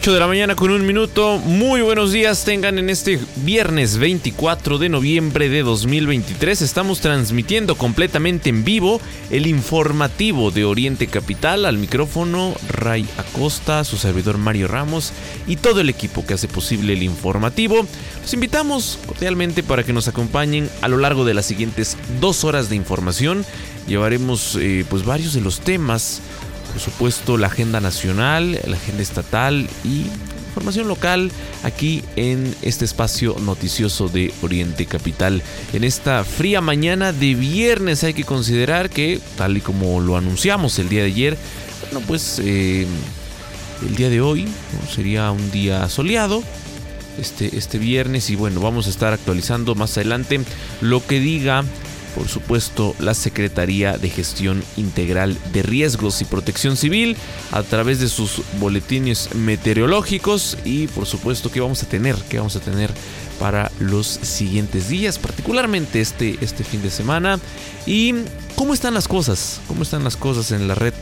8 de la mañana con un minuto. Muy buenos días tengan en este viernes 24 de noviembre de 2023. Estamos transmitiendo completamente en vivo el informativo de Oriente Capital. Al micrófono Ray Acosta, su servidor Mario Ramos y todo el equipo que hace posible el informativo. Los invitamos cordialmente para que nos acompañen a lo largo de las siguientes dos horas de información. Llevaremos eh, pues varios de los temas por supuesto la agenda nacional, la agenda estatal y información local aquí en este espacio noticioso de Oriente Capital. En esta fría mañana de viernes hay que considerar que, tal y como lo anunciamos el día de ayer, bueno, pues eh, el día de hoy sería un día soleado. Este, este viernes y bueno, vamos a estar actualizando más adelante lo que diga por supuesto, la Secretaría de Gestión Integral de Riesgos y Protección Civil a través de sus boletines meteorológicos y por supuesto que vamos a tener, que vamos a tener para los siguientes días, particularmente este, este fin de semana. ¿Y cómo están las cosas? ¿Cómo están las cosas en la red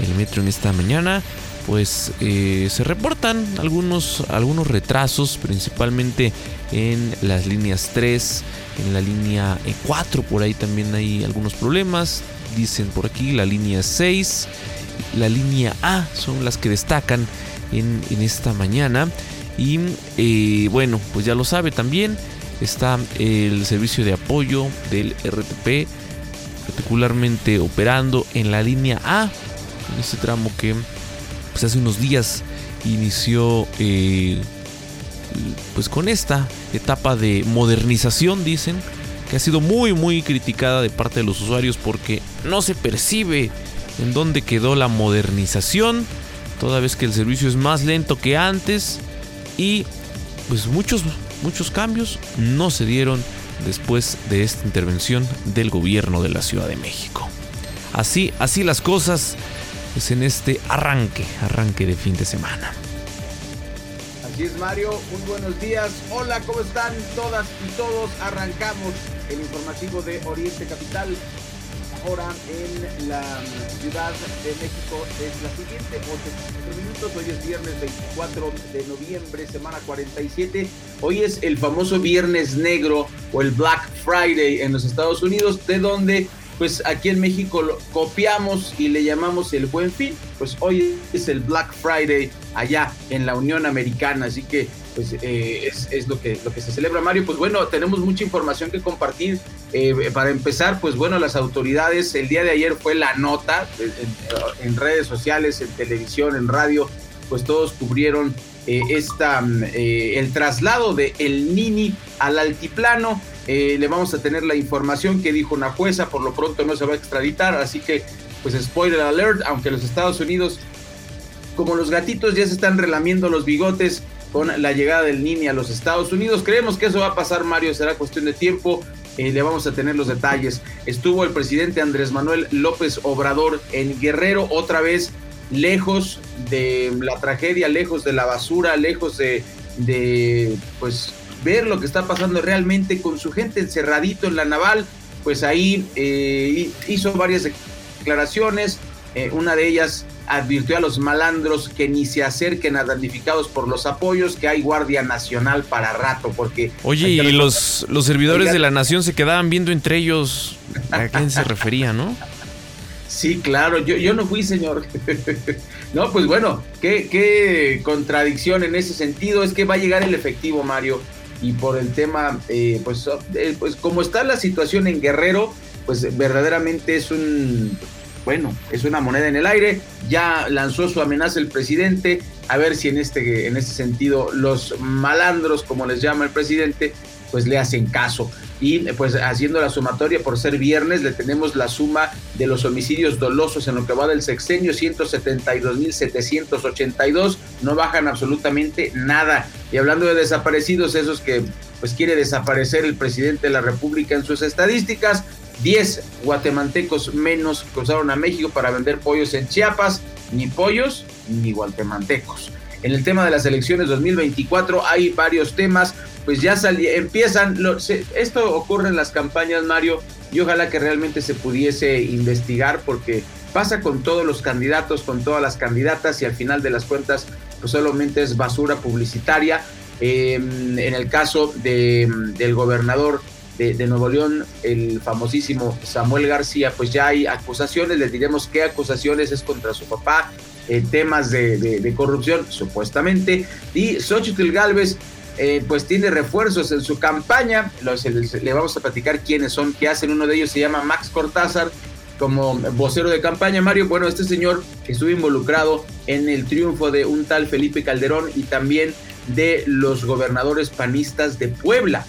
El Metro en esta mañana? Pues eh, se reportan algunos, algunos retrasos, principalmente en las líneas 3, en la línea 4, por ahí también hay algunos problemas. Dicen por aquí la línea 6, la línea A son las que destacan en, esta mañana. Y eh, bueno, pues ya lo sabe también, está el servicio de apoyo del RTP, particularmente operando en la línea A, en este tramo que pues hace unos días inició eh, pues con esta etapa de modernización, dicen, que ha sido muy muy criticada de parte de los usuarios porque no se percibe en dónde quedó la modernización, toda vez que el servicio es más lento que antes y pues muchos muchos cambios no se dieron después de esta intervención del gobierno de la Ciudad de México. Así, así las cosas pues en este arranque, arranque de fin de semana. Así es Mario, muy buenos días. Hola, ¿cómo están todas y todos? Arrancamos el informativo de Oriente Capital. Ahora en la Ciudad de México es la siguiente, 8 minutos. Hoy es viernes 24 de noviembre, semana 47. Hoy es el famoso Viernes Negro o el Black Friday en los Estados Unidos, de donde pues aquí en México lo copiamos y le llamamos el buen fin. Pues hoy es el Black Friday allá en la Unión Americana, así que pues eh, es, lo, que, lo que se celebra, Mario. Pues bueno, tenemos mucha información que compartir. Eh, para empezar, pues bueno, las autoridades, el día de ayer fue la nota en, redes sociales, en televisión, en radio, pues todos cubrieron eh, esta, mm, el traslado de el Nini al altiplano eh, le vamos a tener la información que dijo una jueza, por lo pronto no se va a extraditar, así que pues spoiler alert, aunque los Estados Unidos, como los gatitos ya se están relamiendo los bigotes con la llegada del Nini a los Estados Unidos, creemos que eso va a pasar Mario, será cuestión de tiempo. Eh, le vamos a tener los detalles. Estuvo el presidente Andrés Manuel López Obrador en Guerrero, otra vez lejos de la tragedia, lejos de la basura, lejos de, de pues ver lo que está pasando realmente con su gente encerradito en la naval, pues ahí eh, hizo varias declaraciones, eh, una de ellas advirtió a los malandros que ni se acerquen a damnificados por los apoyos, que hay Guardia Nacional para rato, porque... Oye, y los, los servidores de la nación se quedaban viendo entre ellos a quién se refería, ¿no? Sí, claro, yo, yo no fui, señor. no, pues bueno, qué, qué contradicción en ese sentido. Es que va a llegar el efectivo, Mario. Y por el tema, eh, pues, eh, pues como está la situación en Guerrero, pues verdaderamente es un, bueno, es una moneda en el aire. Ya lanzó su amenaza el presidente. A ver si en este, en este sentido los malandros, como les llama el presidente, pues le hacen caso. Y pues haciendo la sumatoria por ser viernes, le tenemos la suma de los homicidios dolosos en lo que va del sexenio, 172.782, no bajan absolutamente nada. Y hablando de desaparecidos, esos que pues quiere desaparecer el presidente de la República en sus estadísticas, 10 guatemaltecos menos cruzaron a México para vender pollos en Chiapas, ni pollos ni guatemaltecos. En el tema de las elecciones 2024 hay varios temas, pues ya empiezan, esto ocurre en las campañas, Mario, y ojalá que realmente se pudiese investigar porque pasa con todos los candidatos, con todas las candidatas y al final de las cuentas pues solamente es basura publicitaria. Em, en el caso de, del gobernador de, Nuevo León, el famosísimo Samuel García, pues ya hay acusaciones, les diremos qué acusaciones es contra su papá, eh, temas de, corrupción, supuestamente, y Xochitl Galvez, eh, pues tiene refuerzos en su campaña, le vamos a platicar quiénes son, qué hacen, uno de ellos se llama Max Cortázar, como vocero de campaña, Mario, bueno, este señor estuvo involucrado en el triunfo de un tal Felipe Calderón y también de los gobernadores panistas de Puebla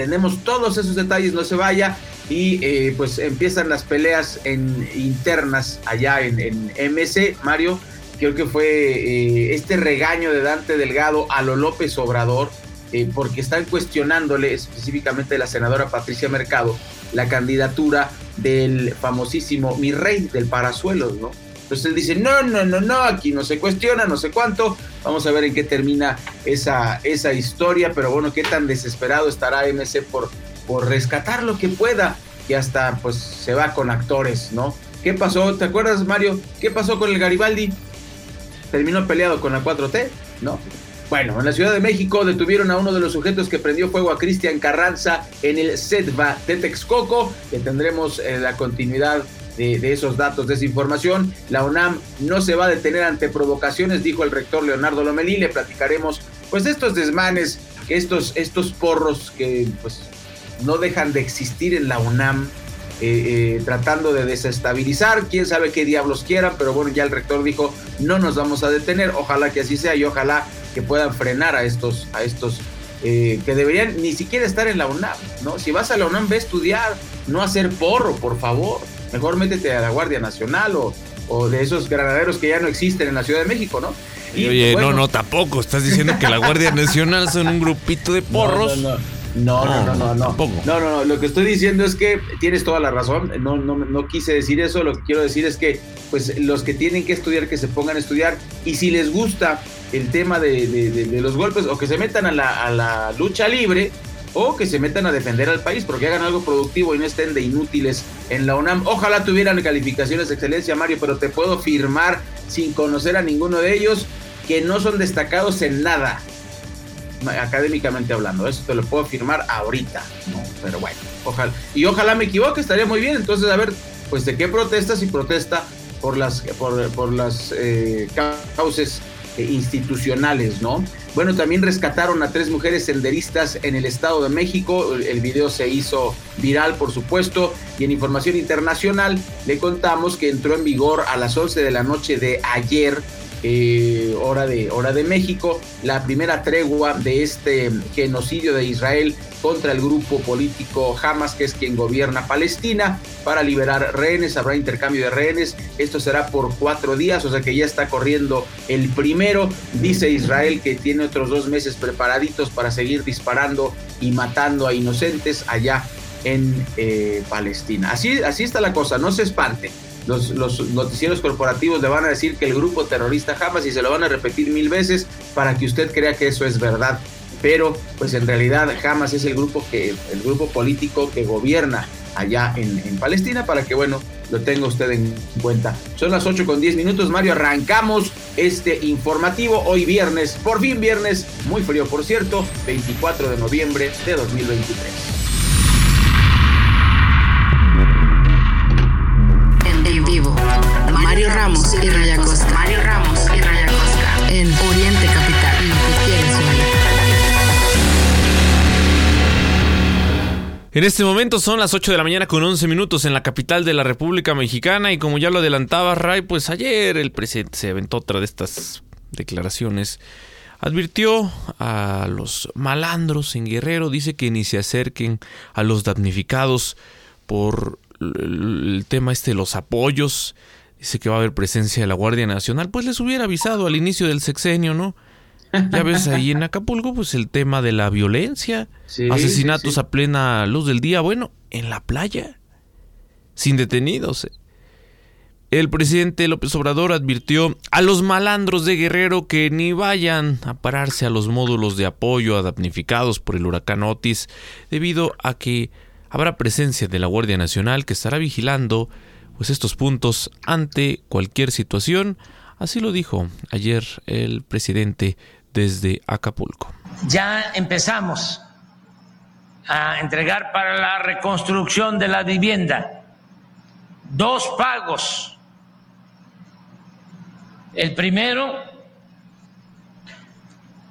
tenemos todos esos detalles, no se vaya. Y eh, pues empiezan las peleas en, internas allá en, en MC, Mario. Creo que fue eh, este regaño de Dante Delgado a lo López Obrador, eh, porque están cuestionándole específicamente la senadora Patricia Mercado la candidatura del famosísimo mi rey del Parazuelos, ¿no? Entonces él dice, no, no, no, no, aquí no se cuestiona, no sé cuánto. Vamos a ver en qué termina esa, esa historia, pero bueno, qué tan desesperado estará MC por, por rescatar lo que pueda, que hasta pues se va con actores, ¿no? ¿Qué pasó? ¿Te acuerdas, Mario? ¿Qué pasó con el Garibaldi? Terminó peleado con la 4T, ¿no? Bueno, en la Ciudad de México detuvieron a uno de los sujetos que prendió fuego a Cristian Carranza en el SETVA de Texcoco, que tendremos eh, la continuidad de, esos datos, de esa información. La UNAM no se va a detener ante provocaciones, dijo el rector Leonardo Lomelí. Le platicaremos pues estos desmanes, estos, estos porros que pues no dejan de existir en la UNAM. Eh, eh, tratando de desestabilizar, quién sabe qué diablos quieran, pero bueno, ya el rector dijo, no nos vamos a detener, ojalá que así sea y ojalá que puedan frenar a estos, a estos eh, que deberían ni siquiera estar en la UNAM, ¿no? Si vas a la UNAM, ve a estudiar, no hacer porro, por favor. Mejor métete a la Guardia Nacional o, o de esos granaderos que ya no existen en la Ciudad de México, ¿no? Y, Oye, no, no, tampoco. Estás diciendo que la Guardia Nacional son un grupito de porros. No, no, no. No, no, no, no, no, no, Lo que estoy diciendo es que tienes toda la razón. No, no, no quise decir eso. Lo que quiero decir es que, pues, los que tienen que estudiar, que se pongan a estudiar. Y si les gusta el tema de, de, los golpes o que se metan a la, a la lucha libre, o que se metan a defender al país porque hagan algo productivo y no estén de inútiles en la UNAM. Ojalá tuvieran calificaciones de excelencia, Mario, pero te puedo firmar sin conocer a ninguno de ellos que no son destacados en nada, académicamente hablando. Eso te lo puedo firmar ahorita, ¿no? Pero bueno, ojalá. Y ojalá me equivoque, estaría muy bien. Entonces, a ver, pues de qué protesta si protesta por las, por, por las eh, causas eh, institucionales, ¿no? Bueno, también rescataron a tres mujeres senderistas en el Estado de México. El video se hizo viral, por supuesto. Y en información internacional le contamos que entró en vigor a las 11 de la noche de ayer eh, hora, de, hora de México, la primera tregua de este genocidio de Israel contra el grupo político Hamas, que es quien gobierna Palestina, para liberar rehenes. Habrá intercambio de rehenes. Esto será por cuatro días, o sea que ya está corriendo el primero. Dice Israel que tiene otros dos meses preparaditos para seguir disparando y matando a inocentes allá en eh, Palestina. Así, así está la cosa, no se espante los, noticieros corporativos le van a decir que el grupo terrorista Hamas y se lo van a repetir mil veces para que usted crea que eso es verdad. Pero pues en realidad Hamas es el grupo que el grupo político que gobierna allá en, Palestina para que bueno lo tenga usted en cuenta. Son las 8 con 10 minutos, Mario, arrancamos este informativo hoy viernes, por fin viernes, muy frío por cierto, 24 de noviembre de 2023. Ramos y Raya Costa. Mario Ramos y Raya Costa. En Oriente Capital. Quieres. En este momento son las 8 de la mañana con 11 minutos en la capital de la República Mexicana y como ya lo adelantaba Ray, pues ayer el presidente se aventó otra de estas declaraciones. Advirtió a los malandros en Guerrero, dice que ni se acerquen a los damnificados por el tema este de los apoyos. Dice que va a haber presencia de la Guardia Nacional. Pues les hubiera avisado al inicio del sexenio, ¿no? Ya ves ahí en Acapulco, pues el tema de la violencia, Sí, asesinatos sí, sí. a plena luz del día, bueno, en la playa, sin detenidos. eh. El presidente López Obrador advirtió a los malandros de Guerrero que ni vayan a pararse a los módulos de apoyo damnificados por el huracán Otis, debido a que habrá presencia de la Guardia Nacional que estará vigilando pues estos puntos ante cualquier situación. Así lo dijo ayer el presidente desde Acapulco. ya empezamos a entregar para la reconstrucción de la vivienda dos pagos. El primero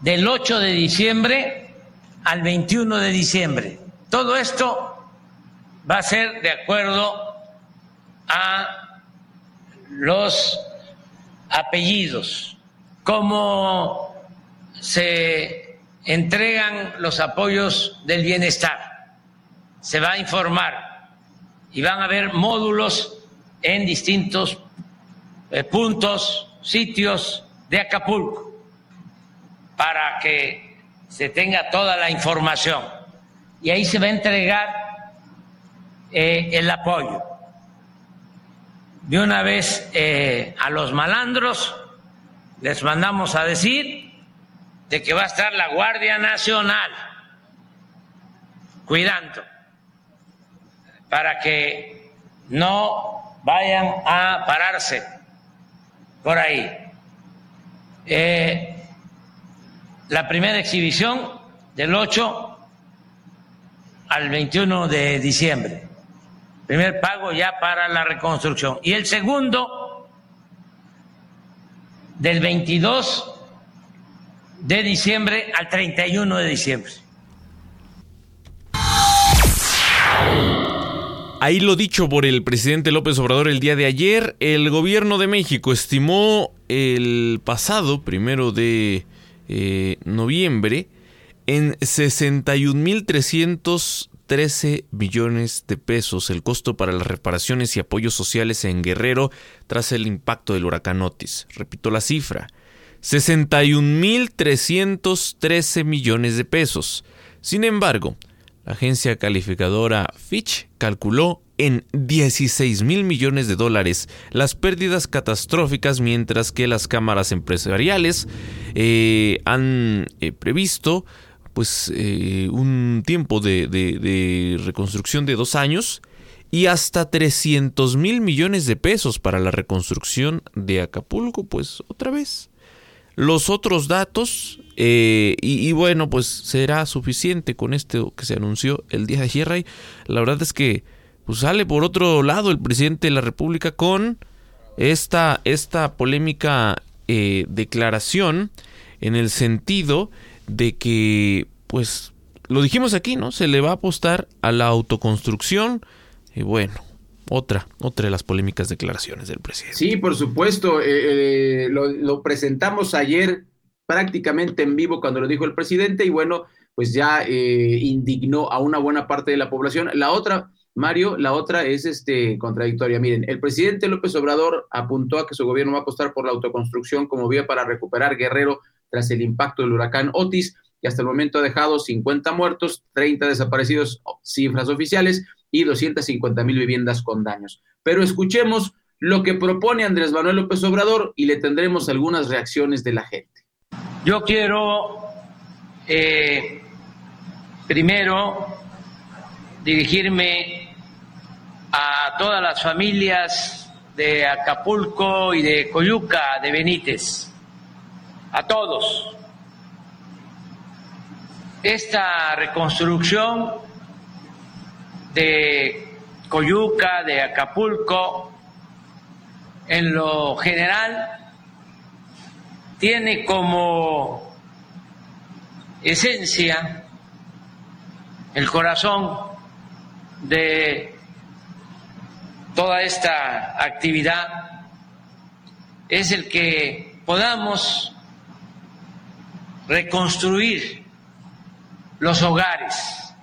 del 8 de diciembre al 21 de diciembre. Todo esto va a ser de acuerdo a los apellidos, cómo se entregan los apoyos del bienestar. Se va a informar y van a haber módulos en distintos eh, puntos, sitios de Acapulco, para que se tenga toda la información. Y ahí se va a entregar eh, el apoyo. De una vez eh, a los malandros les mandamos a decir de que va a estar la Guardia Nacional cuidando para que no vayan a pararse por ahí. Eh, la primera exhibición del 8 al 21 de diciembre. Primer pago ya para la reconstrucción. Y el segundo del 22 de diciembre al 31 de diciembre. Ahí lo dicho por el presidente López Obrador el día de ayer, el gobierno de México estimó el pasado primero de eh, noviembre en 61.313 millones de pesos el costo para las reparaciones y apoyos sociales en Guerrero tras el impacto del huracán Otis. Repito la cifra, 61.313 millones de pesos. Sin embargo, la agencia calificadora Fitch calculó en 16 mil millones de dólares las pérdidas catastróficas, mientras que las cámaras empresariales eh, han eh, previsto pues eh, un tiempo de, de- de reconstrucción de dos años y hasta 300 mil millones de pesos para la reconstrucción de Acapulco, pues otra vez. Los otros datos eh, y, bueno pues será suficiente con esto que se anunció el día de ayer la verdad es que pues sale por otro lado el presidente de la república con esta esta polémica eh, declaración en el sentido de que pues lo dijimos aquí no se le va a apostar a la autoconstrucción y bueno otra otra de las polémicas declaraciones del presidente Sí, por supuesto. eh, eh, lo, presentamos ayer prácticamente en vivo cuando lo dijo el presidente y bueno, pues ya eh, indignó a una buena parte de la población. La otra, Mario, la otra es este contradictoria. Miren, el presidente López Obrador apuntó a que su gobierno va a apostar por la autoconstrucción como vía para recuperar Guerrero tras el impacto del huracán Otis y hasta el momento ha dejado 50 muertos, 30 desaparecidos, cifras oficiales, y 250 mil viviendas con daños. Pero escuchemos lo que propone Andrés Manuel López Obrador y le tendremos algunas reacciones de la gente. Yo quiero eh, primero dirigirme a todas las familias de Acapulco y de Coyuca, de Benítez, a todos. Esta reconstrucción de Coyuca, de Acapulco, en lo general, tiene como esencia el corazón de toda esta actividad. Es el que podamos reconstruir los hogares.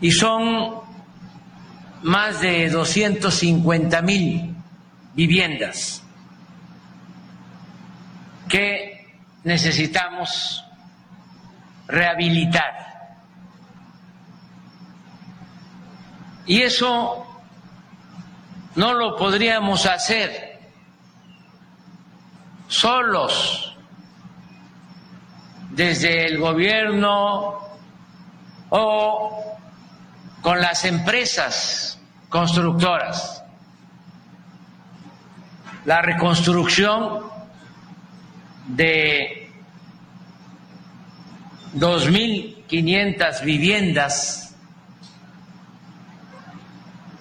Y son más de 250 mil viviendas que necesitamos rehabilitar. Y eso no lo podríamos hacer solos desde el gobierno o con las empresas constructoras. La reconstrucción de 2.500 viviendas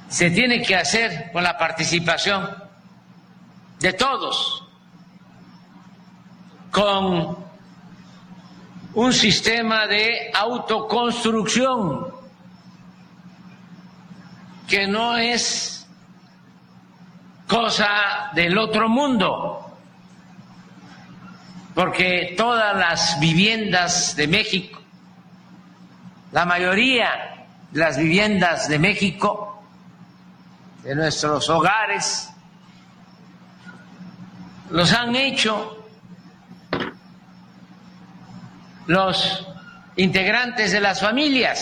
se tiene que hacer con la participación de todos, con un sistema de autoconstrucción que no es cosa del otro mundo porque todas las viviendas de México, la mayoría de las viviendas de México, de nuestros hogares, los han hecho los integrantes de las familias.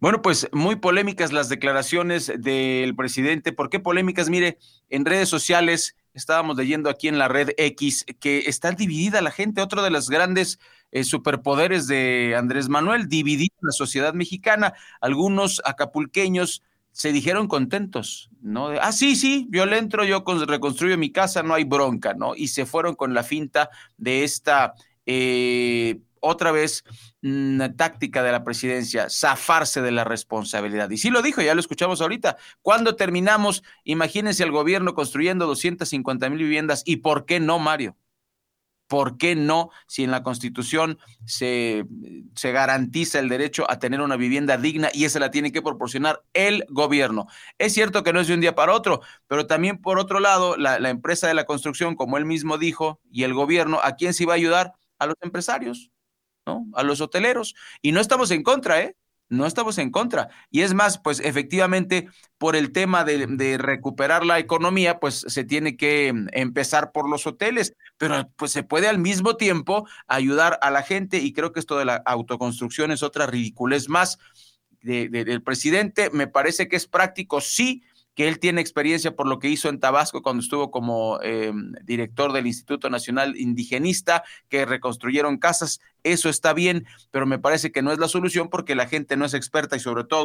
Bueno, pues muy polémicas las declaraciones del presidente. ¿Por qué polémicas? Mire, en redes sociales estábamos leyendo aquí en la red X que está dividida la gente. Otro de los grandes eh, superpoderes de Andrés Manuel, dividir la sociedad mexicana. Algunos acapulqueños se dijeron contentos, ¿no? ah, sí, sí, yo le entro, yo reconstruyo mi casa, no hay bronca, ¿no? Y se fueron con la finta de esta... Eh, otra vez una mm, táctica de la presidencia, zafarse de la responsabilidad. Y sí lo dijo, ya lo escuchamos ahorita. Cuando terminamos, imagínense al gobierno construyendo 250 mil viviendas y por qué no, Mario. ¿Por qué no, si en la Constitución se, se, garantiza el derecho a tener una vivienda digna y esa la tiene que proporcionar el gobierno? Es cierto que no es de un día para otro, pero también por otro lado, la, empresa de la construcción, como él mismo dijo, y el gobierno, ¿a quién se iba a ayudar? A los empresarios ¿no? A los hoteleros. Y no estamos en contra, ¿eh? No estamos en contra. Y es más, pues efectivamente, por el tema de, recuperar la economía, pues se tiene que mm, empezar por los hoteles, pero pues se puede al mismo tiempo ayudar a la gente y creo que esto de la autoconstrucción es otra ridiculez más del presidente. Me parece que es práctico, sí, que él tiene experiencia por lo que hizo en Tabasco cuando estuvo como em, director del Instituto Nacional Indigenista, que reconstruyeron casas. Eso está bien, pero me parece que no es la solución porque la gente no es experta y sobre todo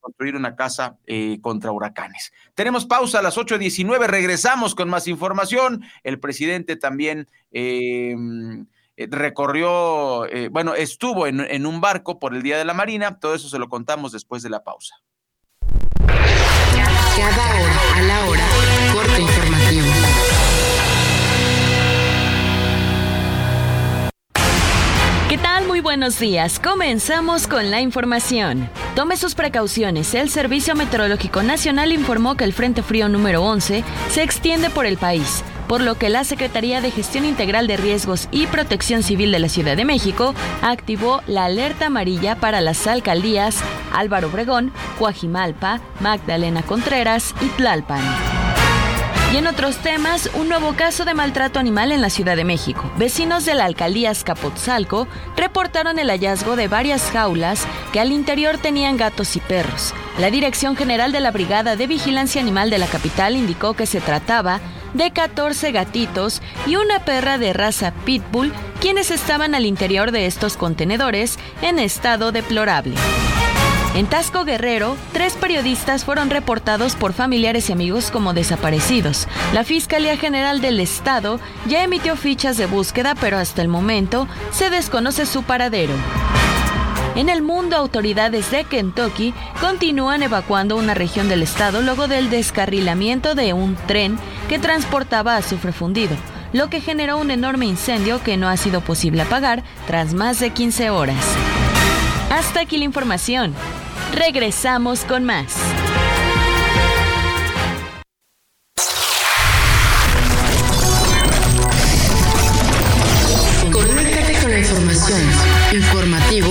construir una casa eh, contra huracanes. Tenemos pausa a las 8.19, regresamos con más información. El presidente también... Em, eh, recorrió, eh, bueno, estuvo en, en un barco por el Día de la Marina, todo eso se lo contamos después de la pausa. Cada hora a la hora, corte informativo. ¿Qué tal? Muy buenos días. Comenzamos con la información. Tome sus precauciones. El Servicio Meteorológico Nacional informó que el Frente Frío número 11 se extiende por el país por lo que la Secretaría de Gestión Integral de Riesgos y Protección Civil de la Ciudad de México activó la alerta amarilla para las alcaldías Álvaro Obregón, Coajimalpa, Magdalena Contreras y Tlalpan. Y en otros temas, un nuevo caso de maltrato animal en la Ciudad de México. Vecinos de la alcaldía Escapotzalco reportaron el hallazgo de varias jaulas que al interior tenían gatos y perros. La Dirección General de la Brigada de Vigilancia Animal de la capital indicó que se trataba de 14 gatitos y una perra de raza pitbull quienes estaban al interior de estos contenedores en estado deplorable. En Tasco Guerrero, tres periodistas fueron reportados por familiares y amigos como desaparecidos. La Fiscalía General del Estado ya emitió fichas de búsqueda, pero hasta el momento se desconoce su paradero. En el mundo, autoridades de Kentucky continúan evacuando una región del estado luego del descarrilamiento de un tren que transportaba azufre fundido, lo que generó un enorme incendio que no ha sido posible apagar tras más de 15 horas. Hasta aquí la información. Regresamos con más. Con la información. Informativo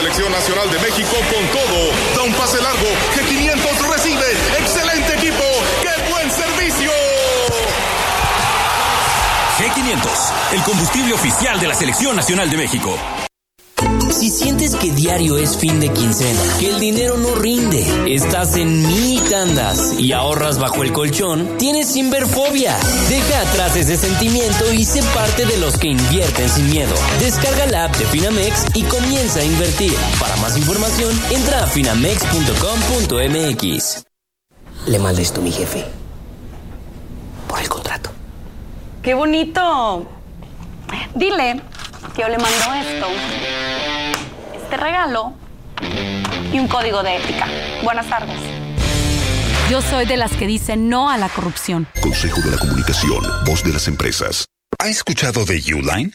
Selección nacional de México con todo. Da un pase largo. G500 recibe. Excelente equipo. ¡Qué buen servicio! G500, el combustible oficial de la Selección Nacional de México. Si sientes que diario es fin de quincena, que el dinero no rinde, estás en mil tandas y ahorras bajo el colchón, tienes Sinverfobia. Deja atrás ese sentimiento y sé parte de los que invierten sin miedo. Descarga la app de Finamex y comienza a invertir. Para más información, entra a finamex.com.mx. Le mandé esto a mi jefe. Por el contrato. ¡Qué bonito! Dile que yo le mando esto, este regalo y un código de ética. Buenas tardes. Yo soy de las que dicen no a la corrupción. Consejo de la Comunicación, voz de las empresas. ¿Ha escuchado de Uline?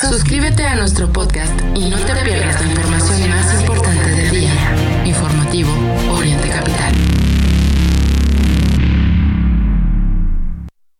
Suscríbete a nuestro podcast y no te pierdas la información más importante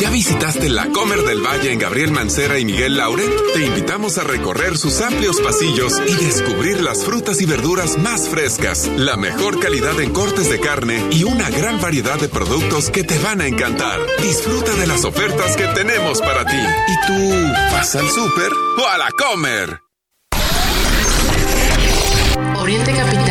¿Ya visitaste la Comer del Valle en Gabriel Mancera y Miguel Laure? Te invitamos a recorrer sus amplios pasillos y descubrir las frutas y verduras más frescas, la mejor calidad en cortes de carne y una gran variedad de productos que te van a encantar. Disfruta de las ofertas que tenemos para ti. ¿Y tú vas al súper o a la Comer? Orientecapital.com.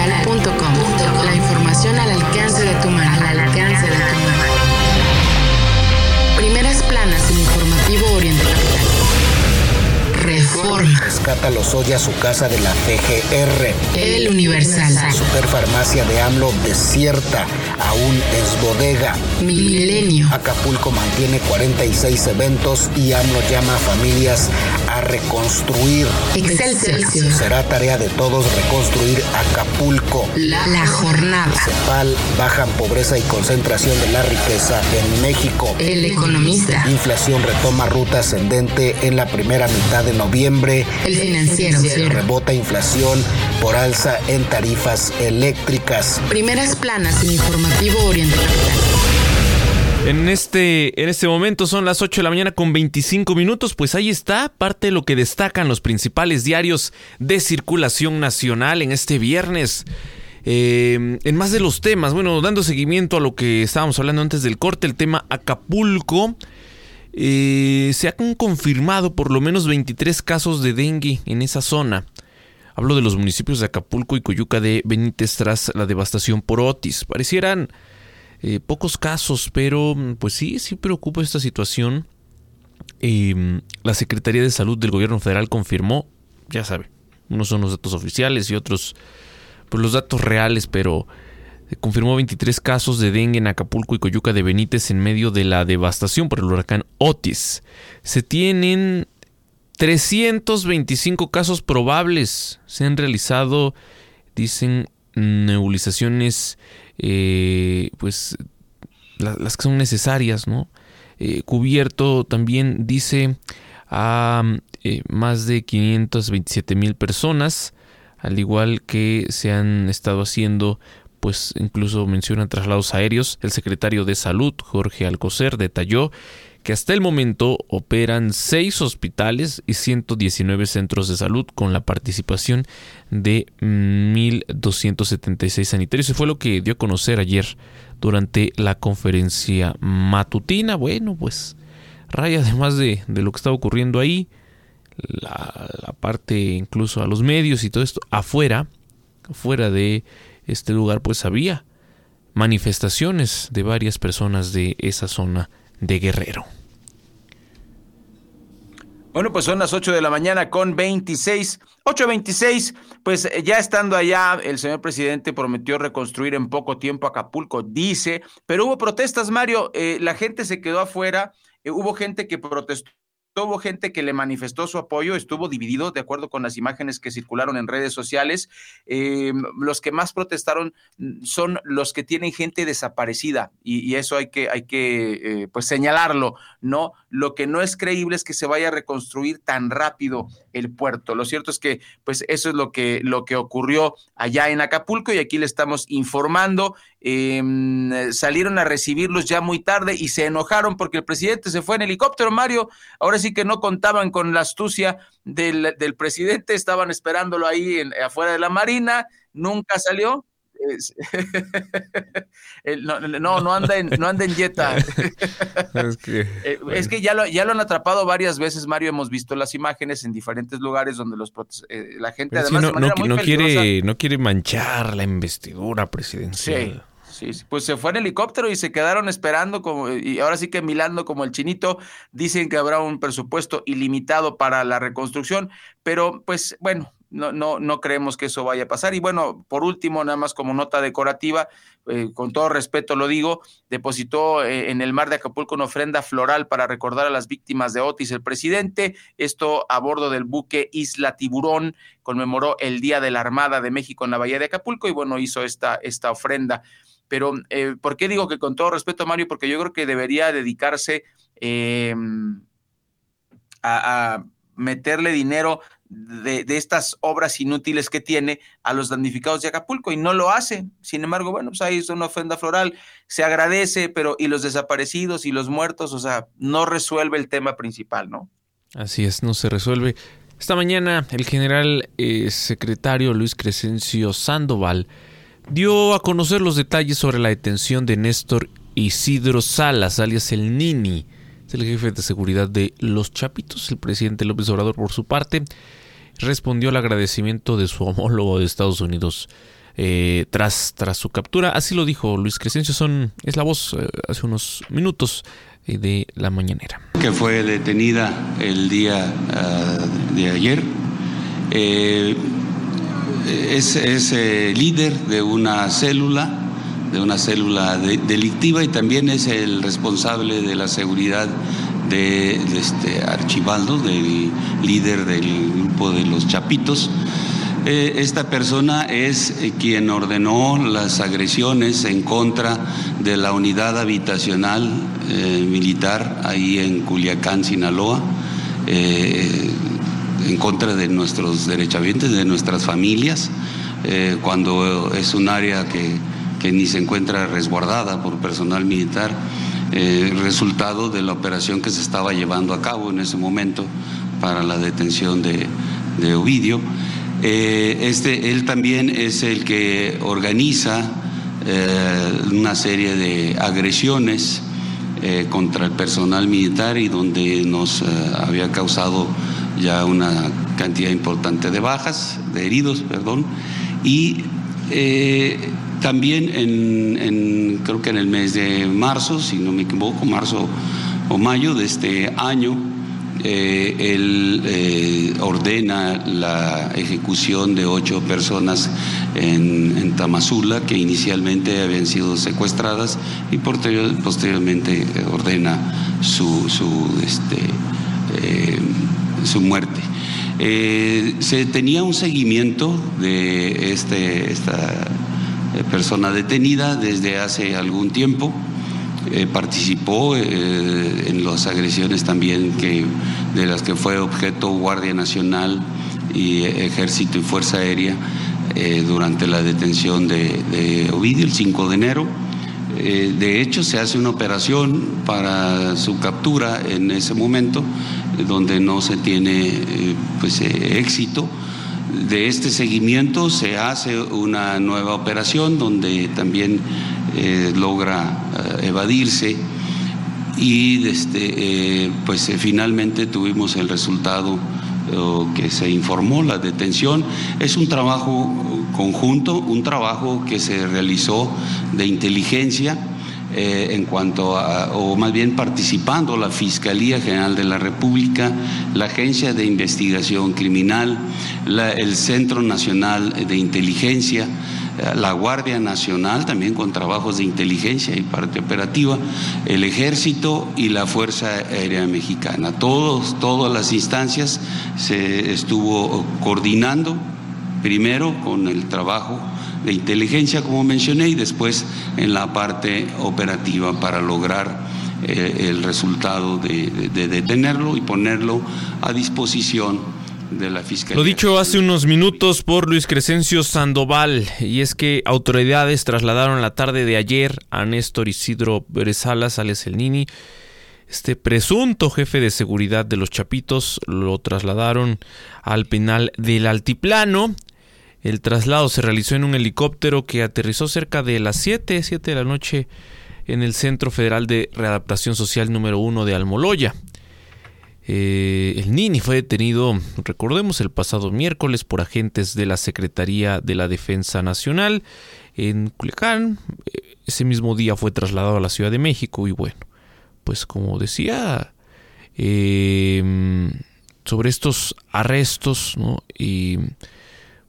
Rescata Lozoya su casa de la PGR. El Universal. Superfarmacia de AMLO desierta. Aún es bodega. Milenio. Acapulco mantiene 46 eventos y AMLO llama a familias a reconstruir. Excelsior. Será tarea de todos reconstruir Acapulco. La, la jornada. CEPAL bajan pobreza y concentración de la riqueza en México. El economista. Inflación retoma ruta ascendente en la primera mitad de noviembre. El financiero. Rebota inflación por alza en tarifas eléctricas. Primeras planas en Informativo Oriente Capital. En este, en este momento son las 8 de la mañana con 25 minutos, pues ahí está parte de lo que destacan los principales diarios de circulación nacional en este viernes. Eh, en más de los temas, bueno, dando seguimiento a lo que estábamos hablando antes del corte, el tema Acapulco. Eh, se han confirmado por lo menos 23 casos de dengue en esa zona. Hablo de los municipios de Acapulco y Coyuca de Benítez tras la devastación por Otis. Parecieran eh, pocos casos, pero pues sí, sí preocupa esta situación. Em, la Secretaría de Salud del Gobierno Federal confirmó, ya sabe, unos son los datos oficiales y otros pues los datos reales, pero confirmó 23 casos de dengue en Acapulco y Coyuca de Benítez en medio de la devastación por el huracán Otis. Se tienen 325 casos probables. Se han realizado, dicen, nebulizaciones, eh, pues las que son necesarias, ¿no? Eh, cubierto también, dice, a eh, más de 527 mil personas, al igual que se han estado haciendo pues incluso mencionan traslados aéreos. El secretario de Salud, Jorge Alcocer, detalló que hasta el momento operan seis hospitales y 119 centros de salud con la participación de 1.276 sanitarios. Y fue lo que dio a conocer ayer durante la conferencia matutina. Bueno, pues raya además de, de lo que estaba ocurriendo ahí, la, la parte incluso a los medios y todo esto, afuera, afuera de este lugar pues había manifestaciones de varias personas de esa zona de Guerrero. Bueno, pues son las 8 de la mañana con 26. 8.26, pues eh, ya estando allá, el señor presidente prometió reconstruir en poco tiempo Acapulco, dice, pero hubo protestas, Mario, eh, la gente se quedó afuera, eh, hubo gente que protestó Hubo gente que le manifestó su apoyo, estuvo dividido de acuerdo con las imágenes que circularon en redes sociales. Eh, los que más protestaron mm, son los que tienen gente desaparecida y, eso hay que, hay que eh, pues señalarlo, ¿no? Lo que no es creíble es que se vaya a reconstruir tan rápido el puerto. Lo cierto es que pues eso es lo que, lo que ocurrió allá en Acapulco y aquí le estamos informando. Em, salieron a recibirlos ya muy tarde y se enojaron porque el presidente se fue en helicóptero, Mario. Ahora sí que no contaban con la astucia del, del presidente, estaban esperándolo ahí en, afuera de la Marina, nunca salió. no, no, anda en, no anda en Jetta. es que, eh, es que ya, lo, ya lo han atrapado varias veces, Mario. Hemos visto las imágenes en diferentes lugares donde los eh, la gente además no, quiere, no quiere manchar la investidura presidencial. Sí. Sí, pues se fue en helicóptero y se quedaron esperando como y ahora sí que milando como el chinito dicen que habrá un presupuesto ilimitado para la reconstrucción, pero pues bueno, no, no, no creemos que eso vaya a pasar. Y bueno, por último, nada más como nota decorativa, eh, con todo respeto lo digo, depositó eh, en el mar de Acapulco una ofrenda floral para recordar a las víctimas de Otis. El presidente, esto a bordo del buque Isla Tiburón, conmemoró el Día de la Armada de México en la Bahía de Acapulco y bueno, hizo esta, esta ofrenda. Pero, eh, ¿por qué digo que con todo respeto, Mario? Porque yo creo que debería dedicarse em, a, meterle dinero de, estas obras inútiles que tiene a los damnificados de Acapulco y no lo hace. Sin embargo, bueno, pues ahí es una ofrenda floral, se agradece, pero y los desaparecidos y los muertos, o sea, no resuelve el tema principal, ¿no? Así es, no se resuelve. Esta mañana el general eh, secretario Luis Crescencio Sandoval dio a conocer los detalles sobre la detención de Néstor Isidro Salas, alias el Nini, es el jefe de seguridad de Los Chapitos. El presidente López Obrador, por su parte, respondió al agradecimiento de su homólogo de Estados Unidos eh, tras, tras su captura. Así lo dijo Luis Crescencio, son, es la voz eh, hace unos minutos eh, de la mañanera. Que fue detenida el día ah, de ayer es, eh, líder de una célula, de una célula delictiva y también es el responsable de la seguridad de, este Archibaldo, del líder del grupo de los Chapitos. Eh, esta persona es eh, quien ordenó las agresiones en contra de la unidad habitacional militar ahí en Culiacán, Sinaloa en contra de nuestros derechohabientes, de nuestras familias, eh, cuando es un área que, ni se encuentra resguardada por personal militar, eh, resultado de la operación que se estaba llevando a cabo en ese momento para la detención de, Ovidio. Eh, este, él también es el que organiza una serie de agresiones eh, contra el personal militar y donde nos eh, había causado ya una cantidad importante de bajas, de heridos, perdón, y eh, también en, creo que en el mes de marzo, si no me equivoco, marzo o mayo de este año, eh, él eh, ordena la ejecución de ocho personas en, Tamazula que inicialmente habían sido secuestradas y posteriormente ordena su, su, este, eh, su muerte. se tenía un seguimiento de este, esta persona detenida desde hace algún tiempo. Eh, participó eh, en las agresiones también que, de las que fue objeto Guardia Nacional y Ejército y Fuerza Aérea eh, durante la detención de, Ovidio el 5 de enero. de hecho, se hace una operación para su captura en ese momento, donde no se tiene pues, éxito. De este seguimiento se hace una nueva operación donde también eh, logra eh, evadirse y eh, pues finalmente tuvimos el resultado que se informó, la detención. Es un trabajo conjunto, un trabajo que se realizó de inteligencia en cuanto a, o más bien participando la Fiscalía General de la República, la Agencia de Investigación Criminal, el Centro Nacional de Inteligencia, la Guardia Nacional, también con trabajos de inteligencia y parte operativa, el Ejército y la Fuerza Aérea Mexicana. Todos, todas las instancias se estuvo coordinando, primero con el trabajo de inteligencia, como mencioné, y después en la parte operativa para lograr eh, el resultado de detenerlo y ponerlo a disposición lo dicho hace unos minutos por Luis Crescencio Sandoval, y es que autoridades trasladaron la tarde de ayer a Néstor Isidro Berezalas, Alex El Nini, este presunto jefe de seguridad de los Chapitos, lo trasladaron al penal del Altiplano. El traslado se realizó en un helicóptero que aterrizó cerca de las 7, 7 de la noche en el Centro Federal de Readaptación Social número 1 de Almoloya. Eh, el Nini fue detenido, recordemos, el pasado miércoles por agentes de la Secretaría de la Defensa Nacional en Culiacán. Eh, ese mismo día fue trasladado a la Ciudad de México y bueno, pues como decía, em, sobre estos arrestos, ¿no? Y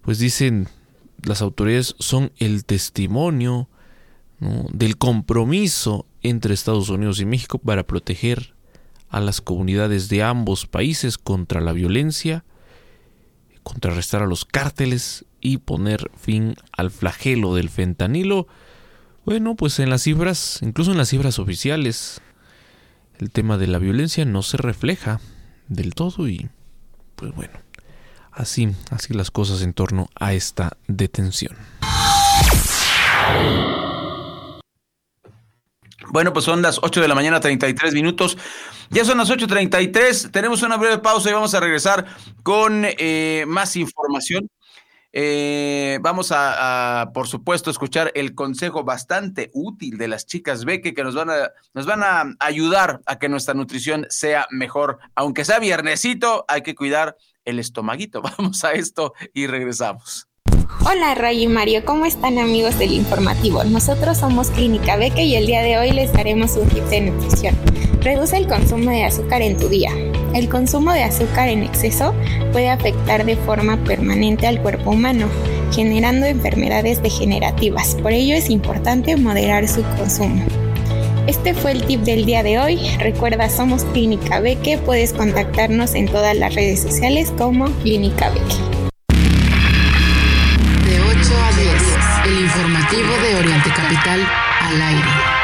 pues dicen las autoridades son el testimonio del compromiso entre Estados Unidos y México para proteger a las comunidades de ambos países contra la violencia, contrarrestar a los cárteles y poner fin al flagelo del fentanilo. Bueno, pues en las cifras, incluso en las cifras oficiales, el tema de la violencia no se refleja del todo y pues bueno, así, así las cosas en torno a esta detención. Bueno, pues son las 8 de la mañana, 33 minutos. Ya son las 8.33, tenemos una breve pausa y vamos a regresar con eh, más información. Eh, vamos a, por supuesto, escuchar el consejo bastante útil de las chicas Beque que nos van, a, nos van a ayudar a que nuestra nutrición sea mejor. Aunque sea viernesito, hay que cuidar el estomaguito. Vamos a esto y regresamos. Hola Ray y Mario, ¿cómo están amigos del informativo? Nosotros somos Clínica Beque y el día de hoy les daremos un tip de nutrición. Reduce el consumo de azúcar en tu día. El consumo de azúcar en exceso puede afectar de forma permanente al cuerpo humano, generando enfermedades degenerativas. Por ello es importante moderar su consumo. Este fue el tip del día de hoy. Recuerda, somos Clínica Beque. Puedes contactarnos en todas las redes sociales como Clínica Beque. De 8 a 10, el informativo de Oriente Capital al aire.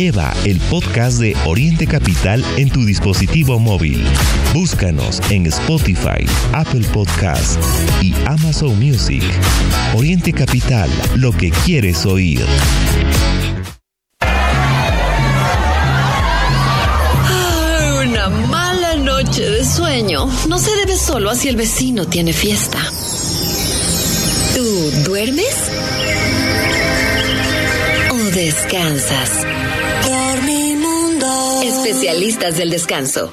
Lleva el podcast de Oriente Capital en tu dispositivo móvil. Búscanos en Spotify, Apple Podcast y Amazon Music. Oriente Capital, lo que quieres oír. una mala noche de sueño no se debe solo a si el vecino tiene fiesta. ¿Tú duermes? ¿O descansas? Especialistas del descanso.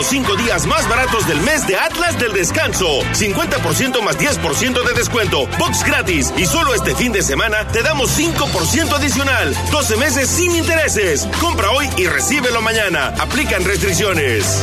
Los 5 días más baratos del mes de Atlas del Descanso. 50% más 10% de descuento. Box gratis. Y solo este fin de semana te damos 5% adicional. 12 meses sin intereses. Compra hoy y recíbelo mañana. Aplican restricciones.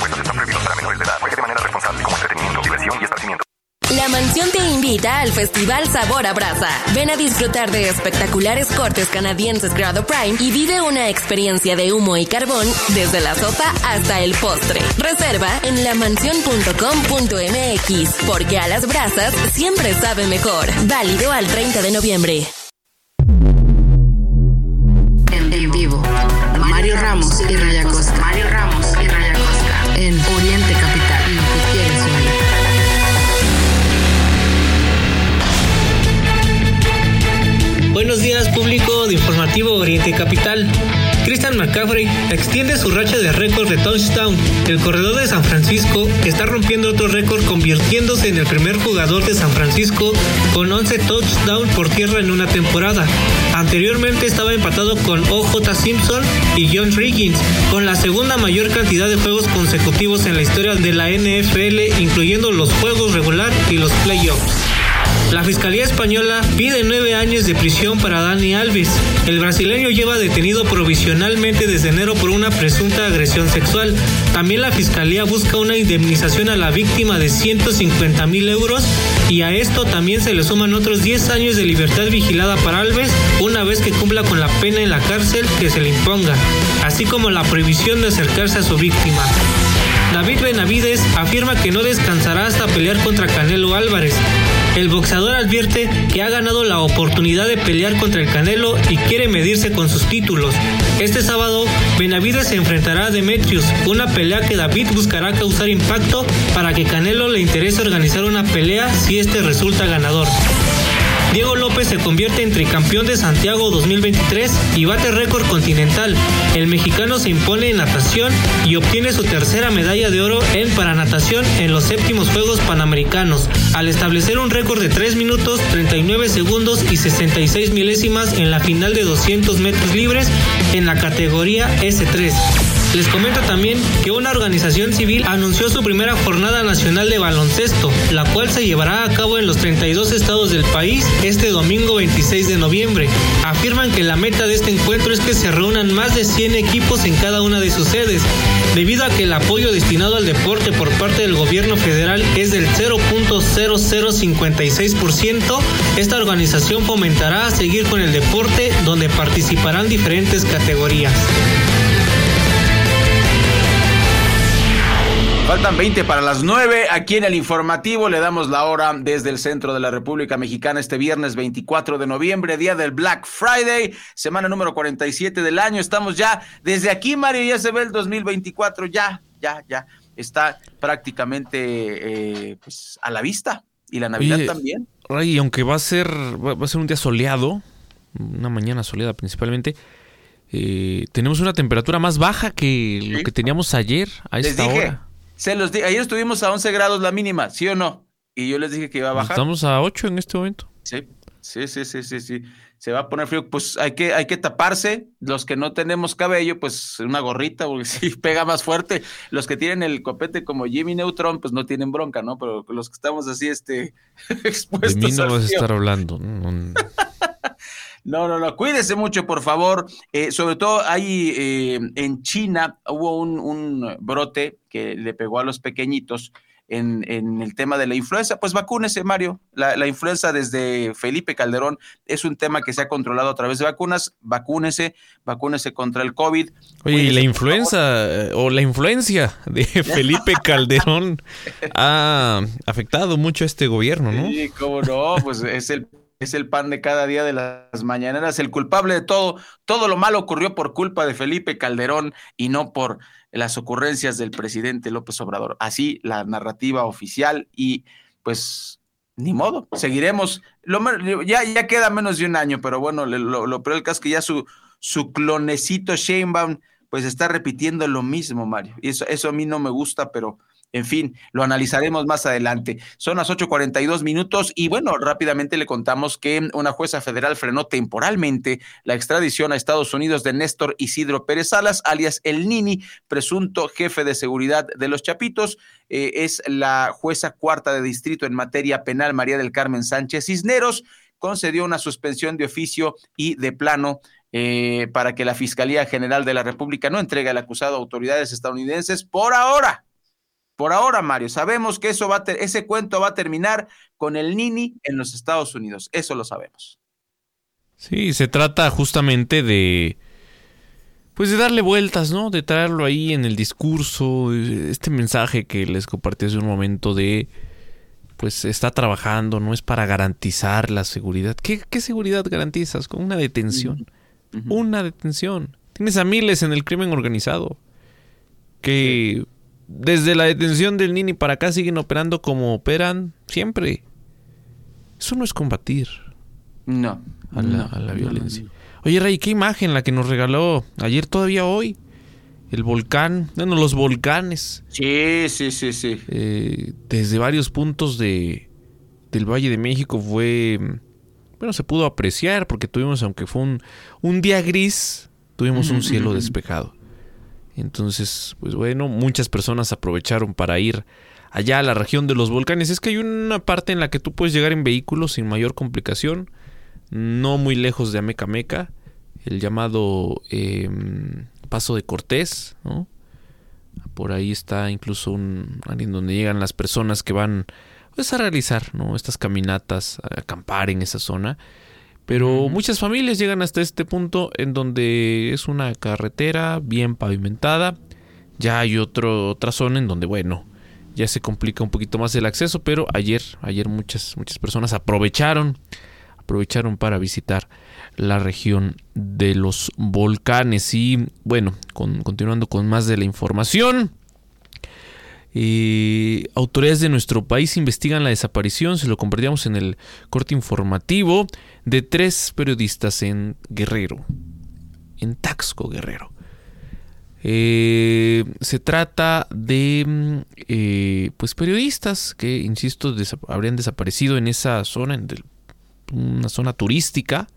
La mansión te invita al Festival Sabor a Brasa. Ven a disfrutar de espectaculares cortes canadienses grado prime y vive una experiencia de humo y carbón desde la sopa hasta el postre. Reserva en lamansión.com.mx porque a las brasas siempre sabe mejor. Válido al 30 de noviembre. En vivo, Mario Ramos y Raya Costa. Mario Ramos y Raya Costa. En Oriente Capital. Buenos días público de Informativo Oriente Capital. Christian McCaffrey extiende su racha de récord de touchdown. El corredor de San Francisco está rompiendo otro récord convirtiéndose en el primer jugador de San Francisco con 11 touchdowns por tierra en una temporada. Anteriormente estaba empatado con OJ Simpson y John Riggins, con la segunda mayor cantidad de juegos consecutivos en la historia de la NFL, incluyendo los juegos regular y los playoffs. La Fiscalía Española pide nueve años de prisión para Dani Alves. El brasileño lleva detenido provisionalmente desde enero por una presunta agresión sexual. También la Fiscalía busca una indemnización a la víctima de 150 mil euros y a esto también se le suman otros 10 años de libertad vigilada para Alves una vez que cumpla con la pena en la cárcel que se le imponga, así como la prohibición de acercarse a su víctima. David Benavides afirma que no descansará hasta pelear contra Canelo Álvarez. El boxeador advierte que ha ganado la oportunidad de pelear contra el Canelo y quiere medirse con sus títulos. Este sábado, Benavides se enfrentará a Demetrius, una pelea que David buscará causar impacto para que Canelo le interese organizar una pelea si este resulta ganador. Diego López se convierte en tricampeón de Santiago 2023 y bate récord continental. El mexicano se impone en natación y obtiene su tercera medalla de oro en paranatación en los séptimos Juegos Panamericanos, al establecer un récord de 3 minutos 39 segundos y 66 milésimas en la final de 200 metros libres en la categoría S3. Les comento también que una organización civil anunció su primera jornada nacional de baloncesto, la cual se llevará a cabo en los 32 estados del país este domingo 26 de noviembre. Afirman que la meta de este encuentro es que se reúnan más de 100 equipos en cada una de sus sedes, debido a que el apoyo destinado al deporte por parte del gobierno federal es del 0.0056%. Esta organización fomentará a seguir con el deporte donde participarán diferentes categorías. Faltan 20 para las 9. Aquí en el informativo le damos la hora desde el centro de la República Mexicana este viernes 24 de noviembre, día del Black Friday, semana número 47 del año. Estamos ya desde aquí, Mario, ya se ve el 2024, ya, ya, ya. Está prácticamente eh, pues, a la vista. Y la Navidad Oye, también. Ray, aunque va a ser va a ser un día soleado, una mañana soleada principalmente, eh, tenemos una temperatura más baja que lo que teníamos ayer a Les esta dije, hora. Se los di- ayer estuvimos a 11 grados la mínima, ¿sí o no? Y yo les dije que iba a bajar. Estamos a 8 en este momento. Sí, sí, sí, sí, sí, sí. Se va a poner frío, pues hay que, hay que taparse. Los que no tenemos cabello, pues una gorrita, porque sí pega más fuerte. Los que tienen el copete como Jimmy Neutron, pues no tienen bronca, ¿no? Pero los que estamos así, este, De expuestos mí no al vas a estar hablando. no, no. No, no, no, cuídese mucho, por favor. Eh, sobre todo ahí eh, en China hubo un, un brote que le pegó a los pequeñitos en, en el tema de la influenza. Pues vacúnese, Mario. La, la influenza desde Felipe Calderón es un tema que se ha controlado a través de vacunas. Vacúnese, vacúnese contra el COVID. Oye, y la influenza o la influencia de Felipe Calderón ha afectado mucho a este gobierno, ¿no? Sí, cómo no, pues es el, es el pan de cada día de las mañaneras, el culpable de todo. Todo lo malo ocurrió por culpa de Felipe Calderón y no por las ocurrencias del presidente López Obrador. Así la narrativa oficial y pues ni modo, seguiremos. Lo, ya, ya queda menos de un año, pero bueno, lo, lo peor del caso es que ya su, su clonecito Sheinbaum pues está repitiendo lo mismo, Mario. Y eso, eso a mí no me gusta, pero en fin, lo analizaremos más adelante. Son las 8:42 minutos y bueno, rápidamente le contamos que una jueza federal frenó temporalmente la extradición a Estados Unidos de Néstor Isidro Pérez Salas, alias El Nini, presunto jefe de seguridad de los Chapitos. Eh, es la jueza cuarta de distrito en materia penal, María del Carmen Sánchez Cisneros, concedió una suspensión de oficio y de plano eh, para que la Fiscalía General de la República no entregue al acusado a autoridades estadounidenses por ahora. Por ahora, Mario, sabemos que eso va a ter- ese cuento va a terminar con el Nini en los Estados Unidos. Eso lo sabemos. Sí, se trata justamente de. Pues de darle vueltas, ¿no? De traerlo ahí en el discurso. Este mensaje que les compartí hace un momento de. Pues está trabajando, no es para garantizar la seguridad. ¿Qué, qué seguridad garantizas? Con una detención. Una detención. Tienes a miles en el crimen organizado. Que desde la detención del Nini para acá siguen operando como operan siempre. Eso no es combatir No. a la, no, a la no, violencia. Oye, Ray, qué imagen la que nos regaló ayer, todavía hoy. El volcán, bueno, los volcanes. Sí, sí, sí, sí. Eh, desde varios puntos de, del Valle de México fue. Bueno, se pudo apreciar porque tuvimos, aunque fue un, un día gris, tuvimos un cielo despejado. Entonces, pues bueno, muchas personas aprovecharon para ir allá a la región de los volcanes. Es que hay una parte en la que tú puedes llegar en vehículo sin mayor complicación, no muy lejos de Amecameca, el llamado eh, Paso de Cortés, ¿no? Por ahí está incluso un área donde llegan las personas que van pues, a realizar ¿no? estas caminatas, a acampar en esa zona. Pero muchas familias llegan hasta este punto en donde es una carretera bien pavimentada. Ya hay otro, otra zona en donde, bueno, ya se complica un poquito más el acceso, pero ayer, ayer muchas, muchas personas aprovecharon, aprovecharon para visitar la región de los volcanes. Y bueno, con- continuando con más de la información. Eh, autoridades de nuestro país investigan la desaparición, se lo compartíamos en el corte informativo, de tres periodistas en Guerrero, en Taxco, Guerrero. Eh, se trata de mm, eh, pues periodistas que, insisto, habrían desaparecido en esa zona, en una zona turística.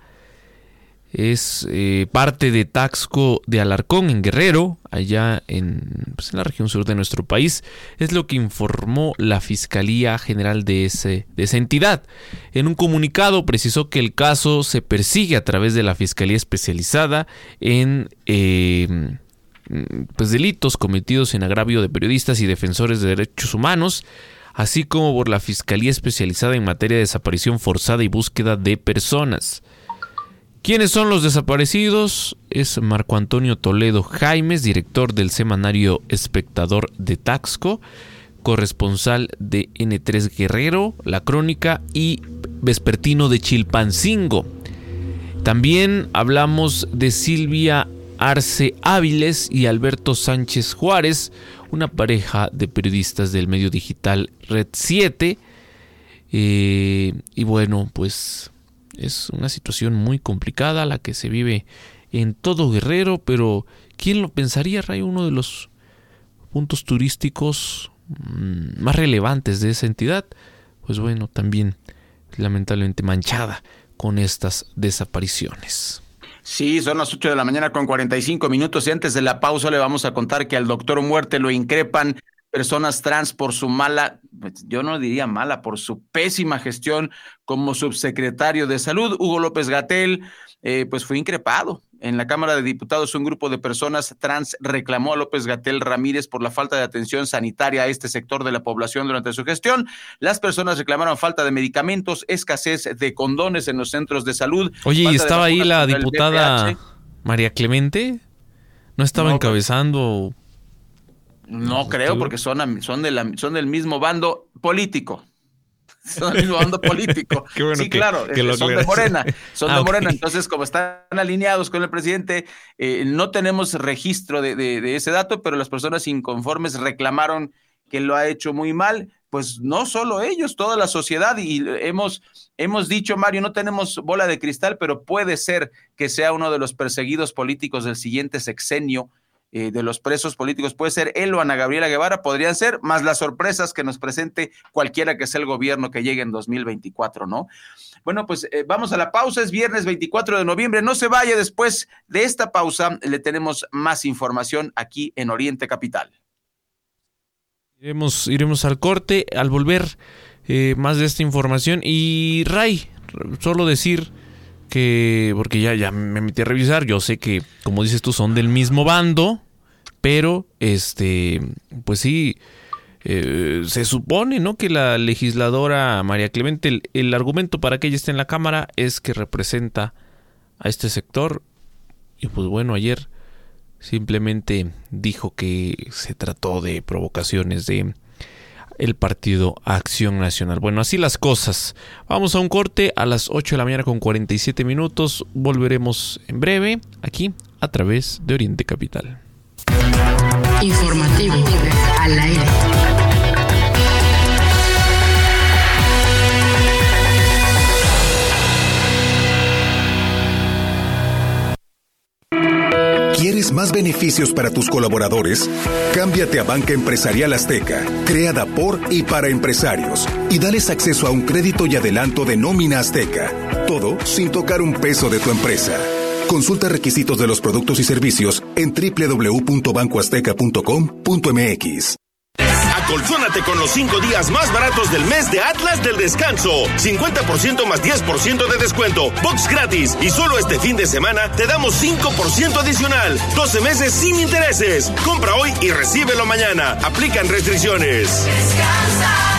Es eh, parte de Taxco de Alarcón, en Guerrero, allá en, pues, en la región sur de nuestro país. Es lo que informó la Fiscalía General de, ese, de esa entidad. En un comunicado precisó que el caso se persigue a través de la Fiscalía Especializada en eh, pues, delitos cometidos en agravio de periodistas y defensores de derechos humanos, así como por la Fiscalía Especializada en materia de desaparición forzada y búsqueda de personas. ¿Quiénes son los desaparecidos? Es Marco Antonio Toledo Jaimes, director del semanario Espectador de Taxco, corresponsal de N3 Guerrero, La Crónica y Vespertino de Chilpancingo. También hablamos de Silvia Arce Áviles y Alberto Sánchez Juárez, una pareja de periodistas del medio digital Red 7. Eh, y bueno, pues es una situación muy complicada la que se vive en todo Guerrero, pero ¿quién lo pensaría, Ray? Uno de los puntos turísticos mm, más relevantes de esa entidad, pues bueno, también lamentablemente manchada con estas desapariciones. Sí, son las 8 de la mañana con 45 minutos y antes de la pausa le vamos a contar que al doctor Muerte lo increpan personas trans por su mala, pues, yo no diría mala, por su pésima gestión como subsecretario de salud. Hugo López Gatel, eh, pues fue increpado. En la Cámara de Diputados, un grupo de personas trans reclamó a López Gatel Ramírez por la falta de atención sanitaria a este sector de la población durante su gestión. Las personas reclamaron falta de medicamentos, escasez de condones en los centros de salud. Oye, ¿y estaba ahí la diputada María Clemente? ¿No estaba encabezando no creo, porque son, son, de la, son del mismo bando político. Son del mismo bando político. sí, claro, este, son de Morena. Son de ah, Morena. Entonces, como están alineados con el presidente, eh, no tenemos registro de, de, ese dato, pero las personas inconformes reclamaron que lo ha hecho muy mal. Pues no solo ellos, toda la sociedad. Y hemos, hemos dicho, Mario, no tenemos bola de cristal, pero puede ser que sea uno de los perseguidos políticos del siguiente sexenio eh, de los presos políticos puede ser él o Ana Gabriela Guevara, podrían ser, más las sorpresas que nos presente cualquiera que sea el gobierno que llegue en 2024, ¿no? Bueno, pues eh, vamos a la pausa, es viernes 24 de noviembre, no se vaya después de esta pausa, le tenemos más información aquí en Oriente Capital. Iremos, iremos al corte, al volver eh, más de esta información y Ray, solo decir que, porque ya, ya me metí a revisar, yo sé que, como dices tú, son del mismo bando, pero este, pues sí, eh, se supone, ¿no? Que la legisladora María Clemente, el, argumento para que ella esté en la Cámara es que representa a este sector. Y pues bueno, ayer simplemente dijo que se trató de provocaciones de el partido Acción Nacional. Bueno, así las cosas. Vamos a un corte a las 8 de la mañana con 47 minutos. Volveremos en breve aquí a través de Oriente Capital. Informativo al aire. ¿Quieres más beneficios para tus colaboradores? Cámbiate a Banca Empresarial Azteca, creada por y para empresarios, y dales acceso a un crédito y adelanto de nómina Azteca. Todo sin tocar un peso de tu empresa. Consulta requisitos de los productos y servicios en www.bancoazteca.com.mx. Acolchónate con los cinco días más baratos del mes de Atlas del Descanso. 50% más 10% de descuento. Box gratis. Y solo este fin de semana te damos 5% adicional. 12 meses sin intereses. Compra hoy y recíbelo mañana. Aplican restricciones. Descansa.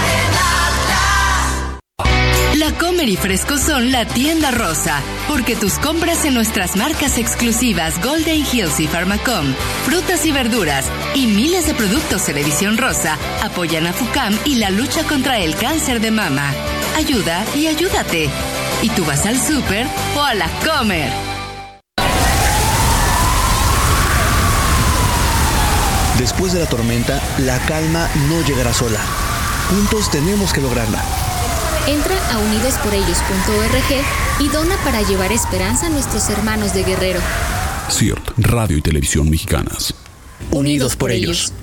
La Comer y Fresco son la tienda rosa, porque tus compras en nuestras marcas exclusivas Golden Hills y Pharmacom, frutas y verduras y miles de productos en edición rosa apoyan a FUCAM y la lucha contra el cáncer de mama. Ayuda y ayúdate. Y tú vas al súper o a la Comer. Después de la tormenta, la calma no llegará sola. Juntos tenemos que lograrla. Entra a unidosporellos.org y dona para llevar esperanza a nuestros hermanos de Guerrero. CIRT, Radio y Televisión Mexicanas. Unidos por ellos.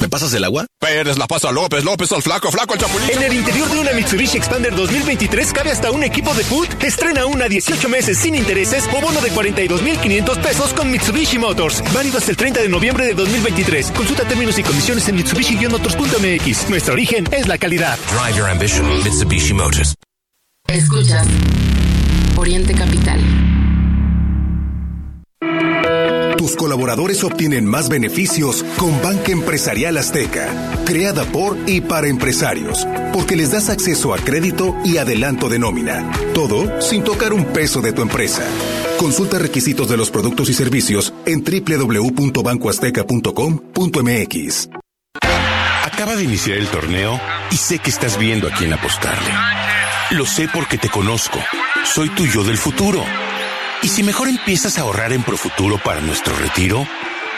¿Me pasas el agua? Pérez la pasa a López, López al flaco, flaco al chapulín. En el interior de una Mitsubishi Expander 2023 cabe hasta un equipo de foot. Estrena una 18 meses sin intereses o bono de 42,500 pesos con Mitsubishi Motors. Válido hasta el 30 de noviembre de 2023. Consulta términos y condiciones en Mitsubishi-motors.mx. Nuestro origen es la calidad. Drive your ambition, Mitsubishi Motors. Escuchas Oriente Capital. Tus colaboradores obtienen más beneficios con Banca Empresarial Azteca, creada por y para empresarios, porque les das acceso a crédito y adelanto de nómina. Todo sin tocar un peso de tu empresa. Consulta requisitos de los productos y servicios en www.bancoazteca.com.mx. Acaba de iniciar el torneo y sé que estás viendo a quién apostarle. Lo sé porque te conozco. Soy tu yo del futuro. Y si mejor empiezas a ahorrar en Profuturo para nuestro retiro,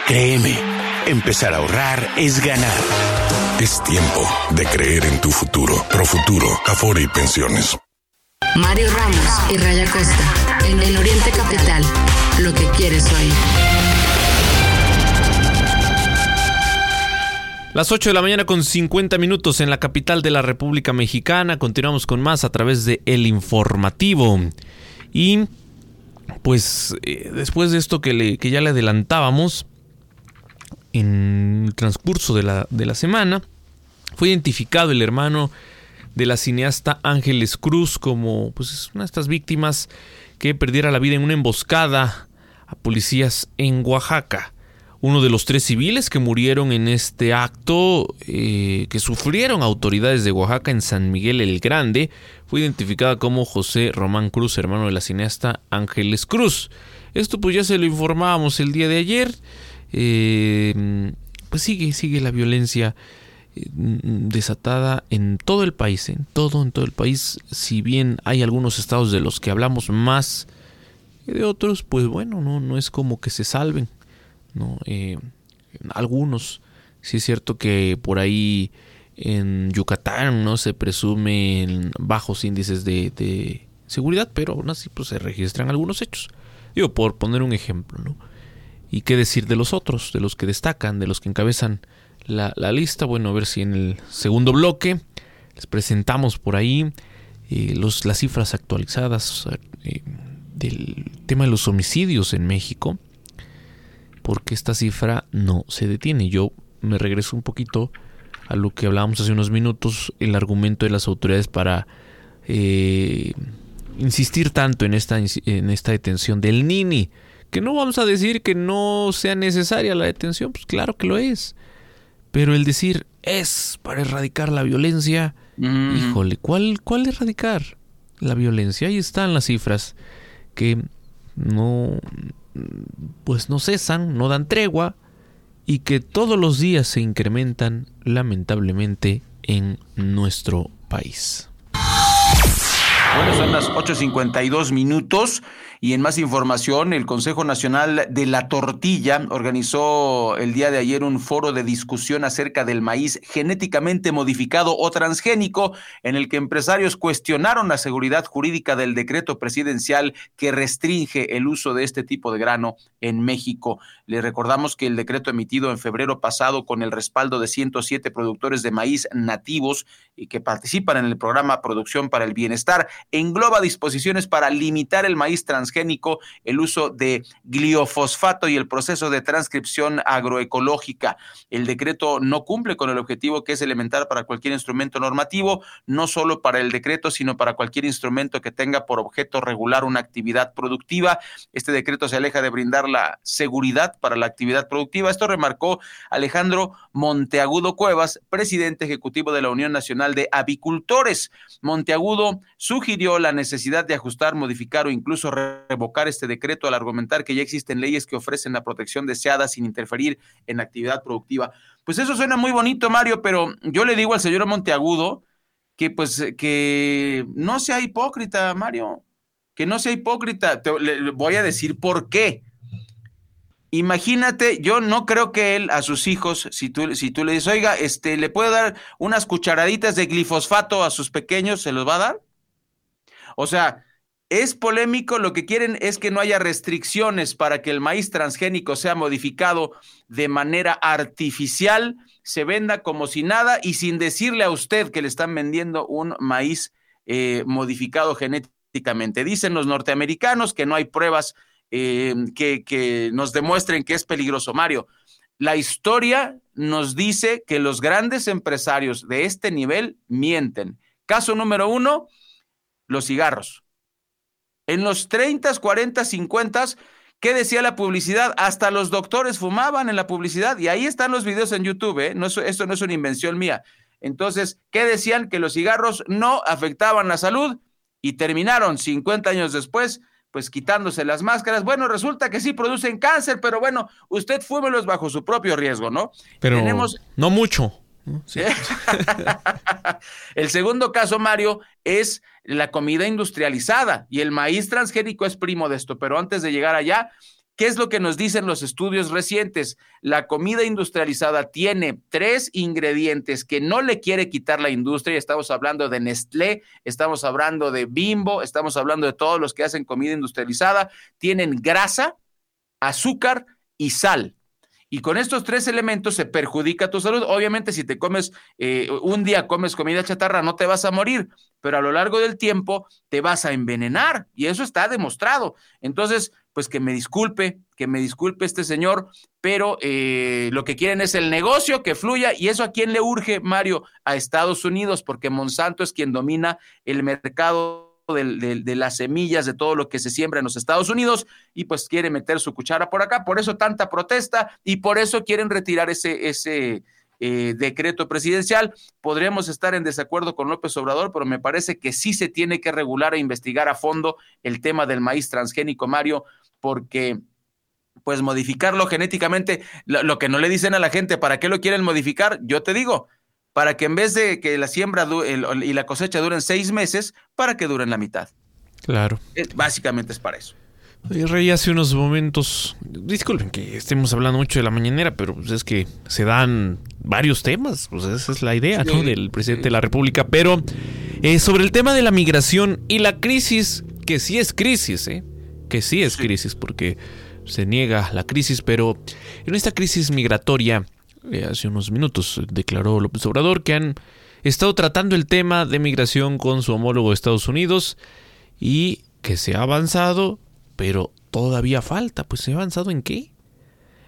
créeme, empezar a ahorrar es ganar. Es tiempo de creer en tu futuro. Profuturo, Afore y Pensiones. Mario Ramos y Raya Costa, en el Oriente Capital, lo que quieres oír. Las 8 de la mañana con 50 minutos en la capital de la República Mexicana. Continuamos con más a través de El Informativo. Y pues eh, después de esto que, le, que ya le adelantábamos, en el transcurso de la, de la semana, fue identificado el hermano de la cineasta Ángeles Cruz como pues, una de estas víctimas que perdiera la vida en una emboscada a policías en Oaxaca. Uno de los tres civiles que murieron en este acto eh, que sufrieron autoridades de Oaxaca en San Miguel el Grande fue identificada como José Román Cruz, hermano de la cineasta Ángeles Cruz. Esto pues ya se lo informábamos el día de ayer. Eh, pues sigue, sigue la violencia eh, desatada en todo el país, en todo, en todo el país. Si bien hay algunos estados de los que hablamos más que de otros, pues bueno, no, no es como que se salven. ¿No? Eh, algunos, sí es cierto que por ahí en Yucatán no se presumen bajos índices de, seguridad, pero aún así pues, se registran algunos hechos. Digo, por poner un ejemplo, ¿no? ¿Y qué decir de los otros, de los que destacan, de los que encabezan la, lista? Bueno, a ver si en el segundo bloque les presentamos por ahí eh, los, las cifras actualizadas eh, del tema de los homicidios en México porque esta cifra no se detiene. Yo me regreso un poquito a lo que hablábamos hace unos minutos, el argumento de las autoridades para eh, insistir tanto en esta, en esta detención del Nini. Que no vamos a decir que no sea necesaria la detención, pues claro que lo es. Pero el decir es para erradicar la violencia, híjole, ¿cuál, ¿cuál erradicar la violencia? Ahí están las cifras que no, pues no cesan, no dan tregua y que todos los días se incrementan lamentablemente en nuestro país. Bueno, son las 8.52 minutos y en más información, el Consejo Nacional de la Tortilla organizó el día de ayer un foro de discusión acerca del maíz genéticamente modificado o transgénico, en el que empresarios cuestionaron la seguridad jurídica del decreto presidencial que restringe el uso de este tipo de grano en México. Le recordamos que el decreto emitido en febrero pasado con el respaldo de 107 productores de maíz nativos y que participan en el programa Producción para el Bienestar engloba disposiciones para limitar el maíz transgénico el uso de gliofosfato y el proceso de transcripción agroecológica. El decreto no cumple con el objetivo que es elemental para cualquier instrumento normativo, no solo para el decreto, sino para cualquier instrumento que tenga por objeto regular una actividad productiva. Este decreto se aleja de brindar la seguridad para la actividad productiva. Esto remarcó Alejandro Monteagudo Cuevas, presidente ejecutivo de la Unión Nacional de Avicultores. Monteagudo sugirió la necesidad de ajustar, modificar o incluso revocar este decreto al argumentar que ya existen leyes que ofrecen la protección deseada sin interferir en la actividad productiva. Pues eso suena muy bonito, Mario, pero yo le digo al señor Monteagudo que pues que no sea hipócrita, Mario, que no sea hipócrita. Te, le voy a decir por qué. Imagínate, yo no creo que él a sus hijos, si tú, si tú le dices, oiga, este, le puede dar unas cucharaditas de glifosfato a sus pequeños, ¿se los va a dar? O sea, es polémico, lo que quieren es que no haya restricciones para que el maíz transgénico sea modificado de manera artificial, se venda como si nada y sin decirle a usted que le están vendiendo un maíz eh, modificado genéticamente. Dicen los norteamericanos que no hay pruebas eh, que, que nos demuestren que es peligroso. Mario, la historia nos dice que los grandes empresarios de este nivel mienten. Caso número uno, los cigarros en los 30, 40, 50, ¿qué decía la publicidad? Hasta los doctores fumaban en la publicidad y ahí están los videos en YouTube, ¿eh? no, esto no es una invención mía. Entonces, ¿qué decían? Que los cigarros no afectaban la salud y terminaron 50 años después pues quitándose las máscaras. Bueno, resulta que sí producen cáncer, pero bueno, usted fúmelos bajo su propio riesgo, ¿no? Pero no mucho. el segundo caso, Mario, es la comida industrializada y el maíz transgénico es primo de esto, pero antes de llegar allá, ¿Qué es lo que nos dicen los estudios recientes? La comida industrializada tiene tres ingredientes que no le quiere quitar la industria. Estamos hablando de Nestlé, estamos hablando de Bimbo, estamos hablando de todos los que hacen comida industrializada. Tienen grasa, azúcar y sal. Y con estos tres elementos se perjudica tu salud. Obviamente, si te comes, eh, un día comes comida chatarra, no te vas a morir, pero a lo largo del tiempo te vas a envenenar. Y eso está demostrado. Entonces, pues que me disculpe, que me disculpe este señor, pero eh, lo que quieren es el negocio que fluya. ¿Y eso a quién le urge, Mario? A Estados Unidos, porque Monsanto es quien domina el mercado de, las semillas, de todo lo que se siembra en los Estados Unidos y pues quiere meter su cuchara por acá. Por eso tanta protesta y por eso quieren retirar ese, ese eh, decreto presidencial. Podríamos estar en desacuerdo con López Obrador, pero me parece que sí se tiene que regular e investigar a fondo el tema del maíz transgénico, Mario, porque pues modificarlo genéticamente, lo, que no le dicen a la gente, ¿para qué lo quieren modificar? Yo te digo, para que en vez de que la siembra y la cosecha duren seis meses, para que duren la mitad. Claro. básicamente es para eso. Rey, hace unos momentos, disculpen que estemos hablando mucho de la mañanera, pero pues es que se dan varios temas, pues esa es la idea, ¿no? Del presidente de la República, pero eh, sobre el tema de la migración y la crisis, que sí es crisis, ¿eh? Que sí es crisis, porque se niega la crisis, pero en esta crisis migratoria, eh, hace unos minutos declaró López Obrador que han estado tratando el tema de migración con su homólogo de Estados Unidos y que se ha avanzado, pero todavía falta. Pues se ha avanzado en qué?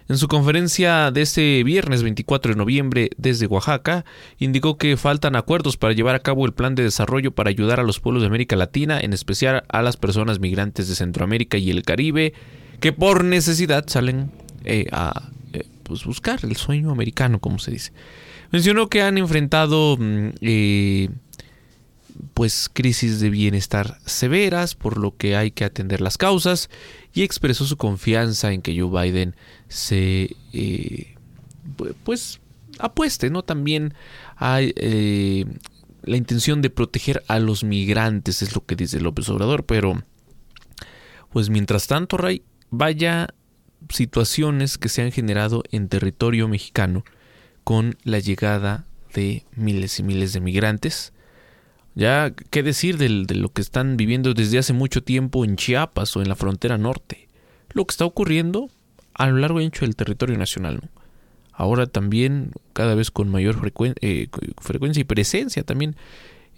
En su conferencia de este viernes 24 de noviembre desde Oaxaca, indicó que faltan acuerdos para llevar a cabo el plan de desarrollo para ayudar a los pueblos de América Latina, en especial a las personas migrantes de Centroamérica y el Caribe, que por necesidad salen eh, a pues, buscar el sueño americano, como se dice. Mencionó que han enfrentado mm, eh, pues crisis de bienestar severas, por lo que hay que atender las causas, y expresó su confianza en que Joe Biden se eh, pues apueste, ¿no? También hay eh, la intención de proteger a los migrantes, es lo que dice López Obrador, pero pues mientras tanto, Ray, vaya situaciones que se han generado en territorio mexicano con la llegada de miles y miles de migrantes. Ya, ¿qué decir de, lo que están viviendo desde hace mucho tiempo en Chiapas o en la frontera norte? Lo que está ocurriendo a lo largo y ancho del territorio nacional. Ahora también cada vez con mayor eh, frecuencia y presencia también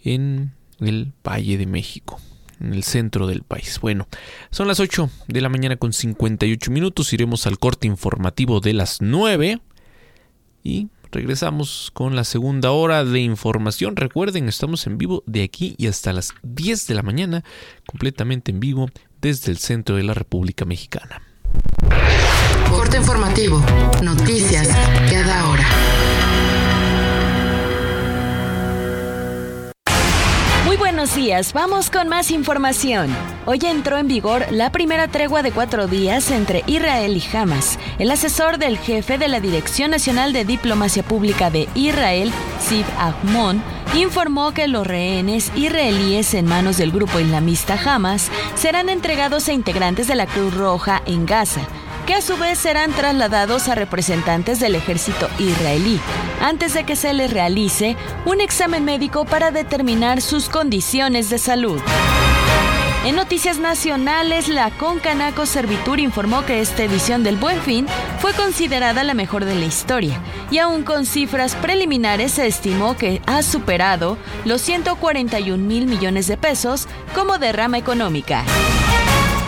en el Valle de México en el centro del país. Bueno, son las 8 de la mañana con 58 minutos, iremos al corte informativo de las 9 y regresamos con la segunda hora de información. Recuerden, estamos en vivo de aquí y hasta las 10 de la mañana, completamente en vivo desde el centro de la República Mexicana. Corte informativo, noticias cada hora. Buenos días, vamos con más información. Hoy entró en vigor la primera tregua de cuatro días entre Israel y Hamas. El asesor del jefe de la Dirección Nacional de Diplomacia Pública de Israel, Sid Ahmon, informó que los rehenes israelíes en manos del grupo islamista Hamas serán entregados a integrantes de la Cruz Roja en Gaza que a su vez serán trasladados a representantes del ejército israelí, antes de que se les realice un examen médico para determinar sus condiciones de salud. En noticias nacionales, la Concanaco Servitur informó que esta edición del Buen Fin fue considerada la mejor de la historia y aún con cifras preliminares se estimó que ha superado los 141 mil millones de pesos como derrama económica.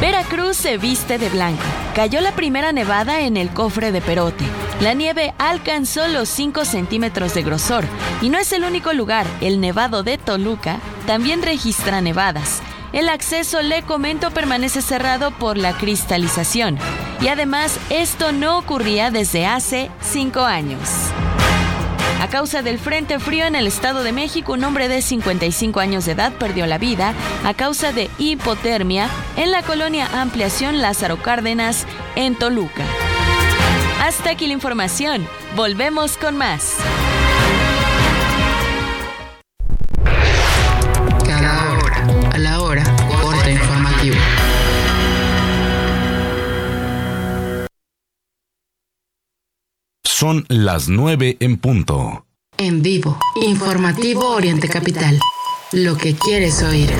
Veracruz se viste de blanco. Cayó la primera nevada en el cofre de Perote. La nieve alcanzó los 5 centímetros de grosor y no es el único lugar. El Nevado de Toluca también registra nevadas. El acceso, le comento, permanece cerrado por la cristalización. Y además, esto no ocurría desde hace 5 años. A causa del frente frío en el Estado de México, un hombre de 55 años de edad perdió la vida a causa de hipotermia en la colonia Ampliación Lázaro Cárdenas, en Toluca. Hasta aquí la información. Volvemos con más. Son las 9 en punto. En vivo, informativo Oriente Capital. Lo que quieres oír.